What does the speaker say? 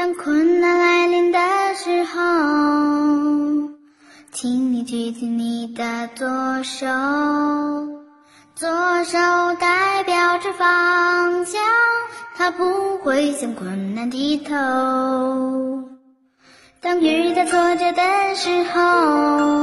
当困难来临的时候请你举起你的左手左手代表着方向它不会向困难低头。当遇到挫折的时候